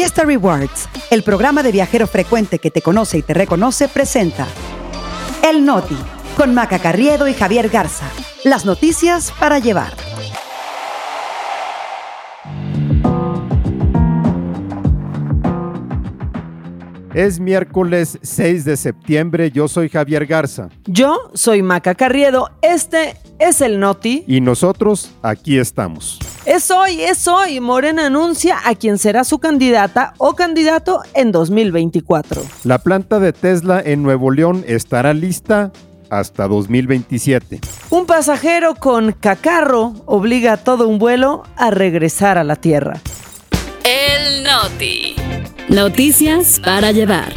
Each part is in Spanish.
Fiesta Rewards, el programa de viajero frecuente que te conoce y te reconoce, presenta El Noti, con Maca Carriedo y Javier Garza. Las noticias para llevar. Es miércoles 6 de septiembre, yo soy Javier Garza. Yo soy Maca Carriedo, este es el Noti. Y nosotros aquí estamos. Es hoy, es hoy. Morena anuncia a quien será su candidata o candidato en 2024. La planta de Tesla en Nuevo León estará lista hasta 2027. Un pasajero con cacarro obliga a todo un vuelo a regresar a la Tierra. Noti. Noticias para llevar.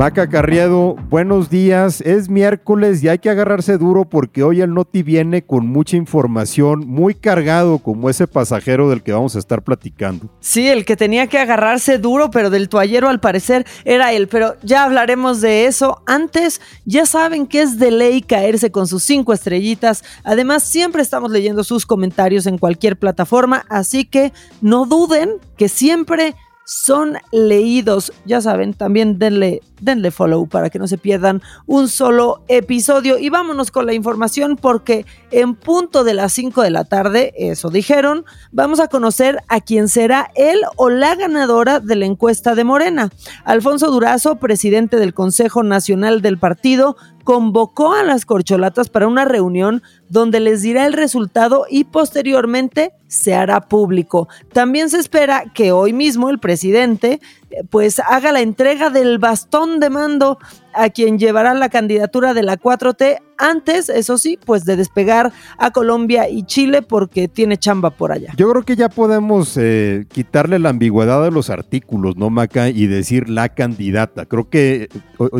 Maca Carriedo, buenos días. Es miércoles y hay que agarrarse duro porque hoy el Noti viene con mucha información, muy cargado como ese pasajero del que vamos a estar platicando. Sí, el que tenía que agarrarse duro, pero del toallero al parecer era él. Pero ya hablaremos de eso. Antes, ya saben que es de ley caerse con sus cinco estrellitas. Además, siempre estamos leyendo sus comentarios en cualquier plataforma, así que no duden que siempre son leídos. Ya saben, también denle, denle follow para que no se pierdan un solo episodio. Y vámonos con la información porque en punto de las 5 de la tarde, eso dijeron, vamos a conocer a quién será él o la ganadora de la encuesta de Morena. Alfonso Durazo, presidente del Consejo Nacional del Partido, convocó a las corcholatas para una reunión donde les dirá el resultado y posteriormente se hará público. También se espera que hoy mismo el presidente eh, pues haga la entrega del bastón de mando a quien llevará la candidatura de la 4T antes, eso sí, pues de despegar a Colombia y Chile porque tiene chamba por allá. Yo creo que ya podemos eh, quitarle la ambigüedad de los artículos, ¿no, Maca? Y decir la candidata. Creo que,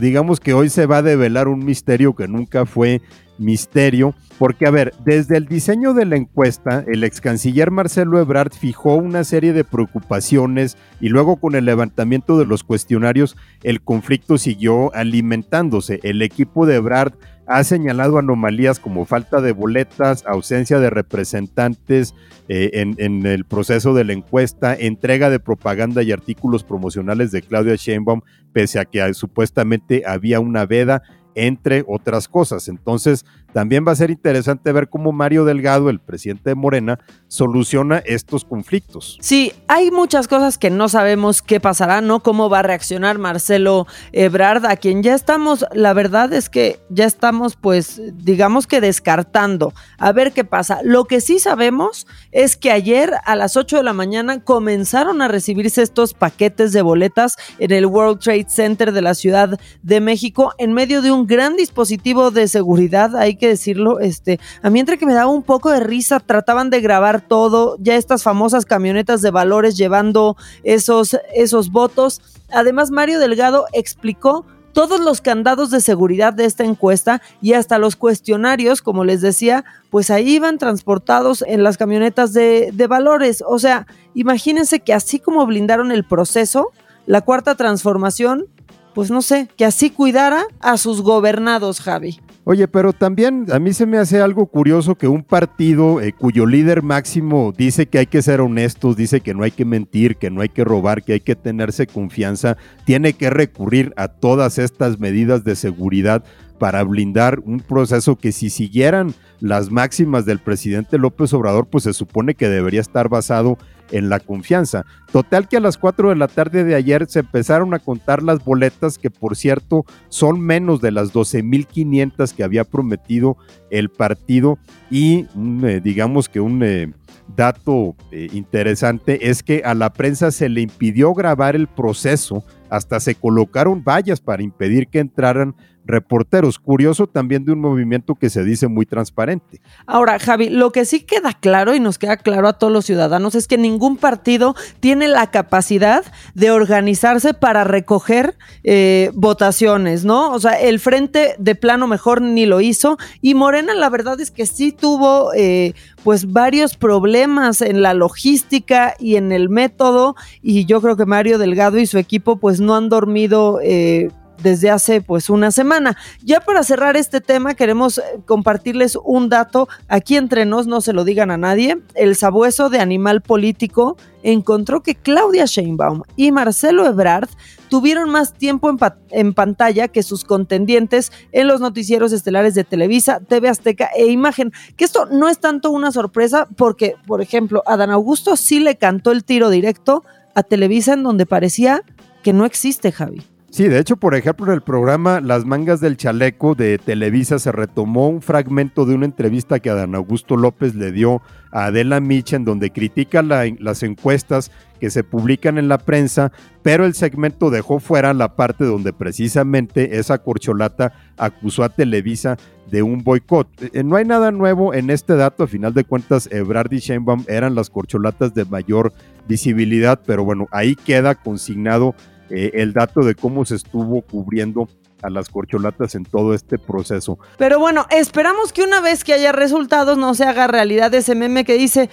digamos que hoy se va a develar un misterio que nunca fue misterio, porque a ver, desde el diseño de la encuesta, el ex canciller Marcelo Ebrard fijó una serie de preocupaciones y luego con el levantamiento de los cuestionarios, el conflicto siguió alimentándose. El equipo de Ebrard ha señalado anomalías como falta de boletas, ausencia de representantes eh, en, el proceso de la encuesta, entrega de propaganda y artículos promocionales de Claudia Sheinbaum, pese a que supuestamente había una veda entre otras cosas. Entonces, también va a ser interesante ver cómo Mario Delgado, el presidente de Morena, soluciona estos conflictos. Sí, hay muchas cosas que no sabemos qué pasará, ¿no? Cómo va a reaccionar Marcelo Ebrard, a quien ya estamos, la verdad es que ya estamos, pues, digamos que descartando. A ver qué pasa. Lo que sí sabemos es que ayer a las 8 de la mañana comenzaron a recibirse estos paquetes de boletas en el World Trade Center de la Ciudad de México en medio de un gran dispositivo de seguridad. Hay que decirlo, este, a mí entre que me daba un poco de risa, trataban de grabar todo, ya estas famosas camionetas de valores llevando esos, esos votos. Además, Mario Delgado explicó todos los candados de seguridad de esta encuesta y hasta los cuestionarios, como les decía, pues ahí iban transportados en las camionetas de, de valores. O sea, imagínense que así como blindaron el proceso, la cuarta transformación, pues no sé, que así cuidara a sus gobernados, Javi. Oye, pero también a mí se me hace algo curioso que un partido eh, cuyo líder máximo dice que hay que ser honestos, dice que no hay que mentir, que no hay que robar, que hay que tenerse confianza, tiene que recurrir a todas estas medidas de seguridad para blindar un proceso que si siguieran las máximas del presidente López Obrador, pues se supone que debería estar basado en la confianza. Total que a las 4 de la tarde de ayer se empezaron a contar las boletas que por cierto son menos de las 12.500 que había prometido el partido y eh, digamos que un eh, dato eh, interesante es que a la prensa se le impidió grabar el proceso, hasta se colocaron vallas para impedir que entraran reporteros. Curioso también de un movimiento que se dice muy transparente. Ahora, Javi, lo que sí queda claro y nos queda claro a todos los ciudadanos es que ningún partido tiene la capacidad de organizarse para recoger eh, votaciones, ¿no? O sea, el frente de plano mejor ni lo hizo y Morena la verdad es que sí tuvo eh, pues varios problemas en la logística y en el método y yo creo que Mario Delgado y su equipo pues no han dormido. Eh, desde hace pues una semana. Ya para cerrar este tema queremos eh, compartirles un dato aquí entre nos, no se lo digan a nadie. El sabueso de Animal Político encontró que Claudia Sheinbaum y Marcelo Ebrard tuvieron más tiempo en, pantalla que sus contendientes en los noticieros estelares de Televisa, TV Azteca e Imagen. Que esto no es tanto una sorpresa porque, por ejemplo, Adán Augusto sí le cantó el tiro directo a Televisa en donde parecía que no existe, Javi. Sí, de hecho, por ejemplo, en el programa Las Mangas del Chaleco de Televisa se retomó un fragmento de una entrevista que Adán Augusto López le dio a Adela Micha, en donde critica las encuestas que se publican en la prensa, pero el segmento dejó fuera la parte donde precisamente esa corcholata acusó a Televisa de un boicot. Eh, no hay nada nuevo en este dato, a final de cuentas, Ebrard y Sheinbaum eran las corcholatas de mayor visibilidad, pero bueno, ahí queda consignado eh, el dato de cómo se estuvo cubriendo a las corcholatas en todo este proceso. Pero bueno, esperamos que una vez que haya resultados no se haga realidad ese meme que dice,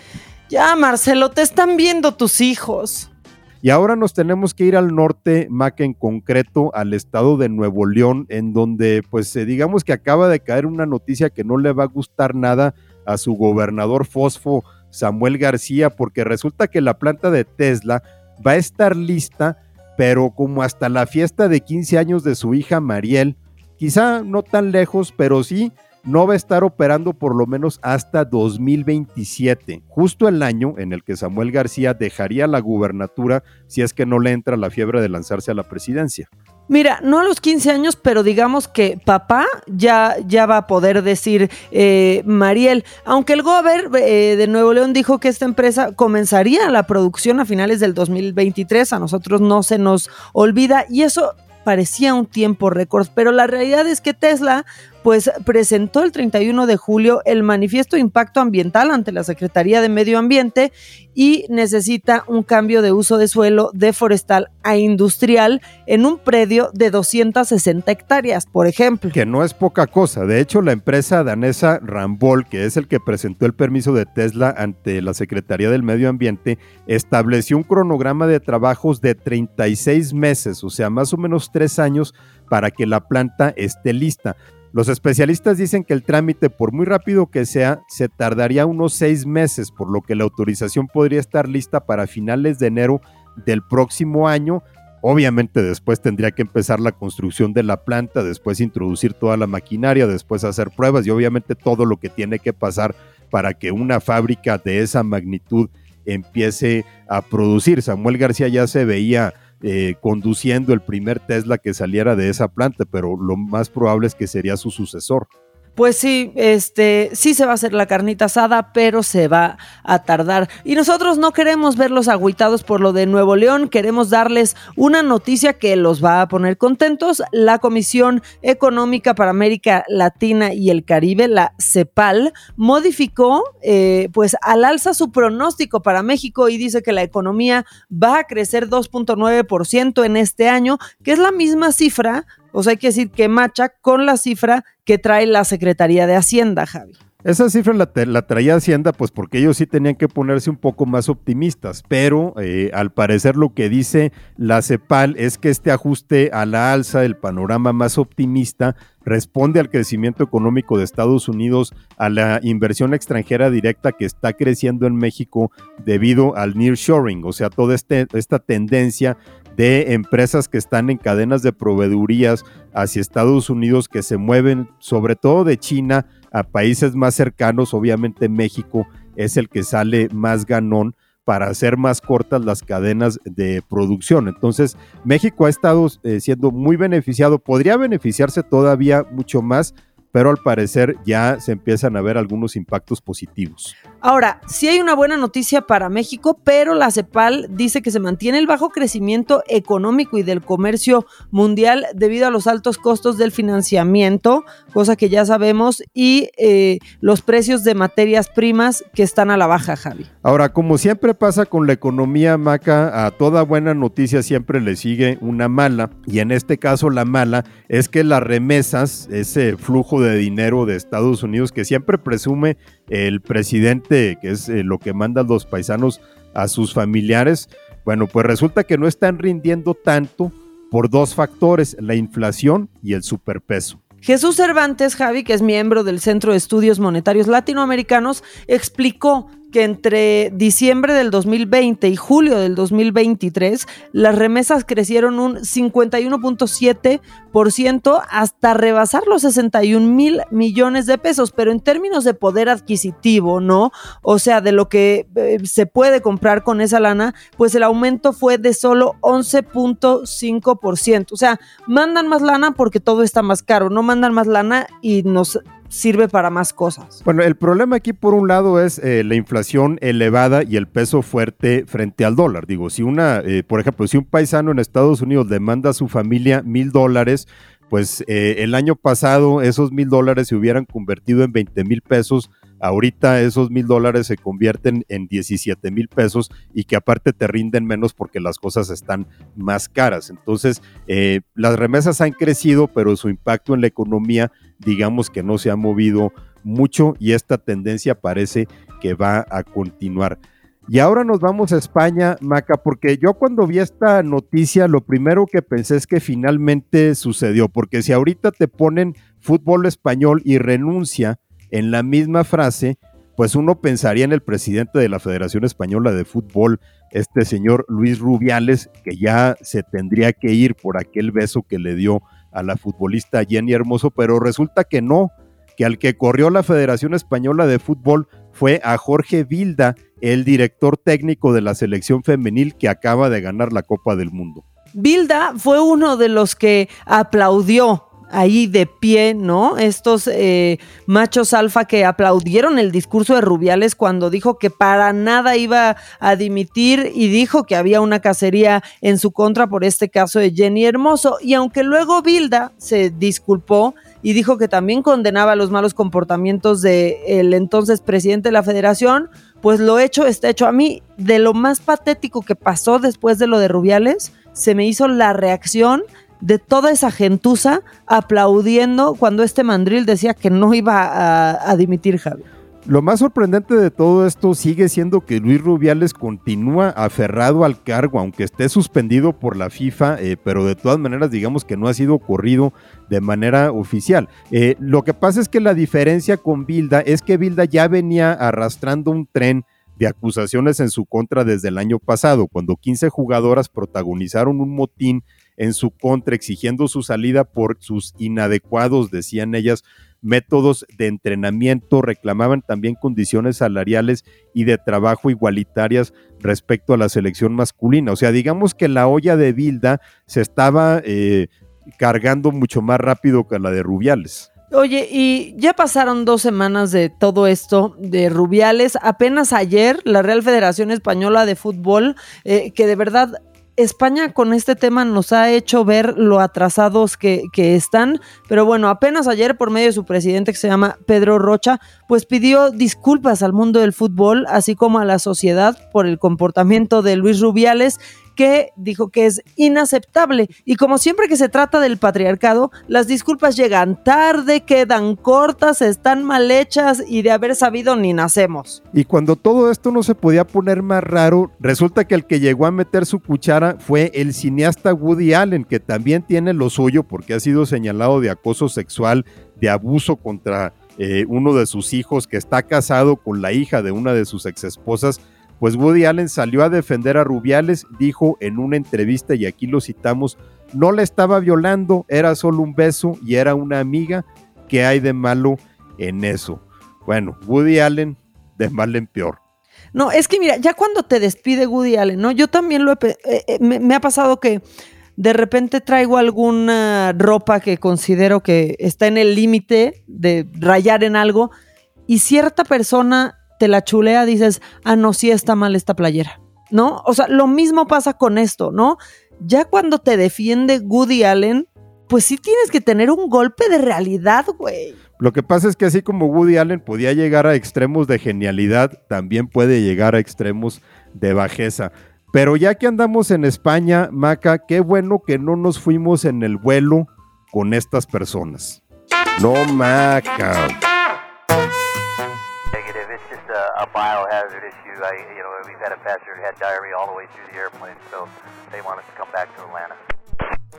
ya Marcelo, te están viendo tus hijos. Y ahora nos tenemos que ir al norte, Mac en concreto, al estado de Nuevo León, en donde pues eh, digamos que acaba de caer una noticia que no le va a gustar nada a su gobernador Fosfo, Samuel García, porque resulta que la planta de Tesla va a estar lista pero como hasta la fiesta de 15 años de su hija Mariel, quizá no tan lejos, pero sí no va a estar operando por lo menos hasta 2027, justo el año en el que Samuel García dejaría la gubernatura si es que no le entra la fiebre de lanzarse a la presidencia. Mira, no a los 15 años, pero digamos que papá ya, ya va a poder decir eh, Mariel. Aunque el Gober eh, de Nuevo León dijo que esta empresa comenzaría la producción a finales del 2023, a nosotros no se nos olvida y eso parecía un tiempo récord, pero la realidad es que Tesla pues presentó el 31 de julio el manifiesto de impacto ambiental ante la Secretaría de Medio Ambiente y necesita un cambio de uso de suelo de forestal a industrial en un predio de 260 hectáreas, por ejemplo. Que no es poca cosa. De hecho, la empresa danesa Rambol, que es el que presentó el permiso de Tesla ante la Secretaría del Medio Ambiente, estableció un cronograma de trabajos de 36 meses, o sea, más o menos tres años para que la planta esté lista. Los especialistas dicen que el trámite, por muy rápido que sea, se tardaría unos seis meses, por lo que la autorización podría estar lista para finales de enero del próximo año. Obviamente después tendría que empezar la construcción de la planta, después introducir toda la maquinaria, después hacer pruebas y obviamente todo lo que tiene que pasar para que una fábrica de esa magnitud empiece a producir. Samuel García ya se veía eh, conduciendo el primer Tesla que saliera de esa planta, pero lo más probable es que sería su sucesor. Pues sí, este, sí se va a hacer la carnita asada, pero se va a tardar. Y nosotros no queremos verlos agüitados por lo de Nuevo León, queremos darles una noticia que los va a poner contentos. La Comisión Económica para América Latina y el Caribe, la CEPAL, modificó eh, pues al alza su pronóstico para México y dice que la economía va a crecer 2.9% en este año, que es la misma cifra o sea, hay que decir que macha con la cifra que trae la Secretaría de Hacienda, Javi. Esa cifra la, traía Hacienda, pues porque ellos sí tenían que ponerse un poco más optimistas, pero eh, al parecer lo que dice la CEPAL es que este ajuste a la alza, el panorama más optimista, responde al crecimiento económico de Estados Unidos, a la inversión extranjera directa que está creciendo en México debido al nearshoring, o sea, toda este, esta tendencia de empresas que están en cadenas de proveedurías hacia Estados Unidos que se mueven sobre todo de China a países más cercanos, obviamente México es el que sale más ganón para hacer más cortas las cadenas de producción. Entonces, México ha estado eh, siendo muy beneficiado, podría beneficiarse todavía mucho más pero al parecer ya se empiezan a ver algunos impactos positivos. Ahora, sí hay una buena noticia para México, pero la CEPAL dice que se mantiene el bajo crecimiento económico y del comercio mundial debido a los altos costos del financiamiento, cosa que ya sabemos, y eh, los precios de materias primas que están a la baja, Javi. Ahora, como siempre pasa con la economía, Maca, a toda buena noticia siempre le sigue una mala, y en este caso la mala es que las remesas, ese flujo de dinero de Estados Unidos que siempre presume el presidente, que es eh, lo que mandan los paisanos a sus familiares. Bueno, pues resulta que no están rindiendo tanto por dos factores, la inflación y el superpeso. Jesús Cervantes, Javi, que es miembro del Centro de Estudios Monetarios Latinoamericanos, explicó que entre diciembre del 2020 y julio del 2023 las remesas crecieron un 51.7% hasta rebasar los 61 mil millones de pesos, pero en términos de poder adquisitivo, ¿no? O sea, de lo que eh, se puede comprar con esa lana, pues el aumento fue de solo 11.5%. O sea, mandan más lana porque todo está más caro, no mandan más lana y nos sirve para más cosas. Bueno, el problema aquí por un lado es eh, la inflación elevada y el peso fuerte frente al dólar. Digo, si una, eh, por ejemplo, si un paisano en Estados Unidos demanda a su familia mil dólares, pues eh, el año pasado esos mil dólares se hubieran convertido en 20 mil pesos. Ahorita esos mil dólares se convierten en 17 mil pesos y que aparte te rinden menos porque las cosas están más caras. Entonces, las remesas han crecido, pero su impacto en la economía digamos que no se ha movido mucho y esta tendencia parece que va a continuar. Y ahora nos vamos a España, Maca, porque yo cuando vi esta noticia, lo primero que pensé es que finalmente sucedió, porque si ahorita te ponen fútbol español y renuncia en la misma frase, pues uno pensaría en el presidente de la Federación Española de Fútbol, este señor Luis Rubiales, que ya se tendría que ir por aquel beso que le dio a la futbolista Jenny Hermoso, pero resulta que no, que al que corrió la Federación Española de Fútbol fue a Jorge Vilda, el director técnico de la selección femenil que acaba de ganar la Copa del Mundo. Vilda fue uno de los que aplaudió ahí de pie, ¿no? Estos eh, machos alfa que aplaudieron el discurso de Rubiales cuando dijo que para nada iba a dimitir y dijo que había una cacería en su contra por este caso de Jenny Hermoso. Y aunque luego Bilda se disculpó y dijo que también condenaba los malos comportamientos del entonces presidente de la federación, pues lo hecho está hecho. A mí, de lo más patético que pasó después de lo de Rubiales, se me hizo la reacción de toda esa gentuza aplaudiendo cuando este mandril decía que no iba a, dimitir Javi. Lo más sorprendente de todo esto sigue siendo que Luis Rubiales continúa aferrado al cargo, aunque esté suspendido por la FIFA, eh, pero de todas maneras digamos que no ha sido corrido de manera oficial. Eh, lo que pasa es que la diferencia con Bilda es que Bilda ya venía arrastrando un tren de acusaciones en su contra desde el año pasado, cuando 15 jugadoras protagonizaron un motín en su contra, exigiendo su salida por sus inadecuados, decían ellas, métodos de entrenamiento, reclamaban también condiciones salariales y de trabajo igualitarias respecto a la selección masculina. O sea, digamos que la olla de Bilda se estaba eh, cargando mucho más rápido que la de Rubiales. Oye, y ya pasaron dos semanas de todo esto de Rubiales. Apenas ayer la Real Federación Española de Fútbol, eh, que de verdad España con este tema nos ha hecho ver lo atrasados que, están, pero bueno, apenas ayer por medio de su presidente que se llama Pedro Rocha, pues pidió disculpas al mundo del fútbol, así como a la sociedad por el comportamiento de Luis Rubiales que dijo que es inaceptable. Y como siempre que se trata del patriarcado, las disculpas llegan tarde, quedan cortas, están mal hechas y de haber sabido ni nacemos. Y cuando todo esto no se podía poner más raro, resulta que el que llegó a meter su cuchara fue el cineasta Woody Allen, que también tiene lo suyo porque ha sido señalado de acoso sexual, de abuso contra eh, uno de sus hijos que está casado con la hija de una de sus exesposas pues Woody Allen salió a defender a Rubiales, dijo en una entrevista, y aquí lo citamos, no la estaba violando, era solo un beso y era una amiga, ¿qué hay de malo en eso? Bueno, Woody Allen de mal en peor. No, es que mira, ya cuando te despide Woody Allen, ¿no? Yo también lo he, eh, eh, me ha pasado que de repente traigo alguna ropa que considero que está en el límite de rayar en algo y cierta persona te la chulea, dices, ah, no, sí está mal esta playera, ¿no? O sea, lo mismo pasa con esto, ¿no? Ya cuando te defiende Woody Allen, pues sí tienes que tener un golpe de realidad, güey. Lo que pasa es que así como Woody Allen podía llegar a extremos de genialidad, también puede llegar a extremos de bajeza. Pero ya que andamos en España, Maca, qué bueno que no nos fuimos en el vuelo con estas personas. No, Maca. Biohazard issue. We've had a passenger had diarrhea all the way through the airplane, so they want to come back to Atlanta.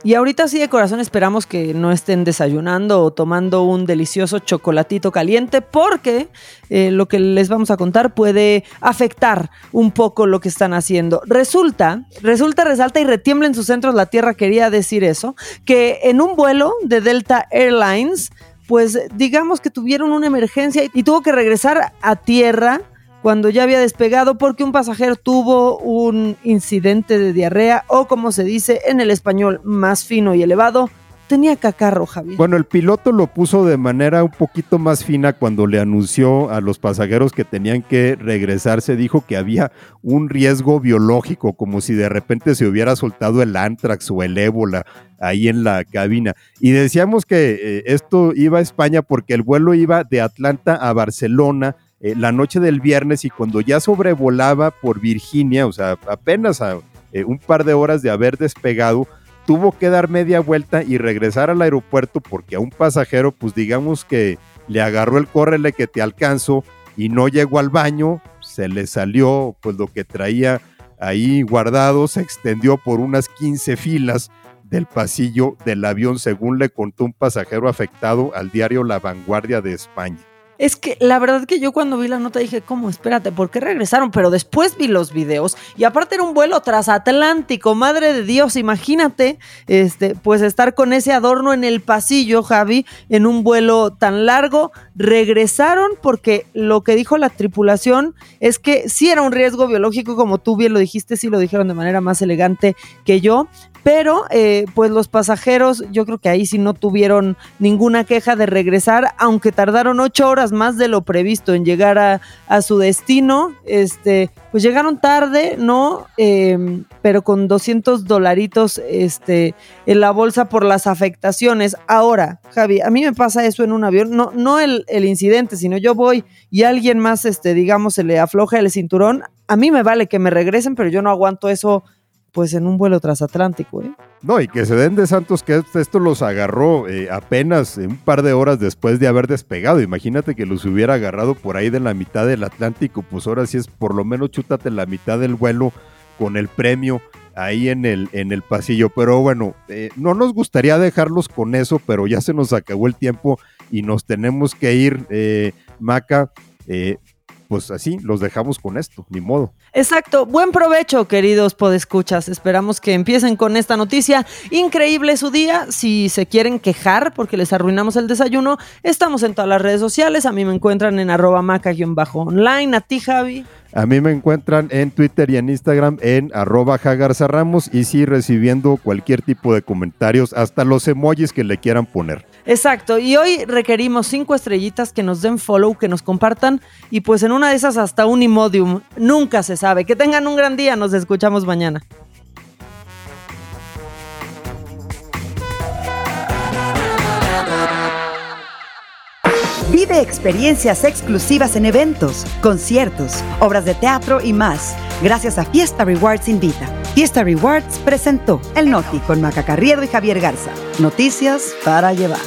Y ahorita sí de corazón esperamos que no estén desayunando o tomando un delicioso chocolatito caliente porque eh, lo que les vamos a contar puede afectar un poco lo que están haciendo. Resulta, resulta, resalta y retiembla en sus centros la Tierra, quería decir eso, que en un vuelo de Delta Airlines, pues digamos que tuvieron una emergencia y tuvo que regresar a tierra cuando ya había despegado porque un pasajero tuvo un incidente de diarrea o como se dice en el español más fino y elevado, tenía cacarro, Javier. Bueno, el piloto lo puso de manera un poquito más fina cuando le anunció a los pasajeros que tenían que regresarse. Dijo que había un riesgo biológico, como si de repente se hubiera soltado el antrax o el ébola ahí en la cabina. Y decíamos que eh, esto iba a España porque el vuelo iba de Atlanta a Barcelona eh, la noche del viernes y cuando ya sobrevolaba por Virginia, o sea, apenas a eh, un par de horas de haber despegado, tuvo que dar media vuelta y regresar al aeropuerto porque a un pasajero, pues digamos que le agarró el córrele que te alcanzo y no llegó al baño, se le salió pues lo que traía ahí guardado, se extendió por unas 15 filas del pasillo del avión, según le contó un pasajero afectado al diario La Vanguardia de España. Es que la verdad que yo cuando vi la nota dije, ¿cómo? Espérate, ¿por qué regresaron? Pero después vi los videos y aparte era un vuelo transatlántico, madre de Dios, imagínate, este, pues estar con ese adorno en el pasillo, Javi, en un vuelo tan largo. Regresaron porque lo que dijo la tripulación es que sí era un riesgo biológico, como tú bien lo dijiste, sí lo dijeron de manera más elegante que yo, pero eh, pues los pasajeros yo creo que ahí sí no tuvieron ninguna queja de regresar, aunque tardaron ocho horas más de lo previsto en llegar a, su destino, este, pues llegaron tarde, ¿no? Em, pero con 200 dolaritos este, en la bolsa por las afectaciones. Ahora, Javi, a mí me pasa eso en un avión, no, no el, el incidente, sino yo voy y alguien más, este, digamos, se le afloja el cinturón, a mí me vale que me regresen, pero yo no aguanto eso pues en un vuelo transatlántico. ¿eh? No, y que se den de Santos que esto los agarró eh, apenas un par de horas después de haber despegado. Imagínate que los hubiera agarrado por ahí de la mitad del Atlántico, pues ahora sí es por lo menos chútate la mitad del vuelo con el premio ahí en el, en el pasillo. Pero bueno, eh, no nos gustaría dejarlos con eso, pero ya se nos acabó el tiempo y nos tenemos que ir, eh, Maca. Eh, pues así los dejamos con esto, ni modo. Exacto, buen provecho, queridos podescuchas. Esperamos que empiecen con esta noticia. Increíble su día. Si se quieren quejar porque les arruinamos el desayuno, estamos en todas las redes sociales. A mí me encuentran en arroba maca-online. A ti, Javi. A mí me encuentran en Twitter y en Instagram en arroba Ramos y sí recibiendo cualquier tipo de comentarios, hasta los emojis que le quieran poner. Exacto, y hoy requerimos cinco estrellitas que nos den follow, que nos compartan y pues en una de esas hasta un imodium. Nunca se sabe. Que tengan un gran día, nos escuchamos mañana. Vive experiencias exclusivas en eventos, conciertos, obras de teatro y más, gracias a Fiesta Rewards Invita. Fiesta Rewards presentó El Noti con Maca Carriedo y Javier Garza. Noticias para llevar.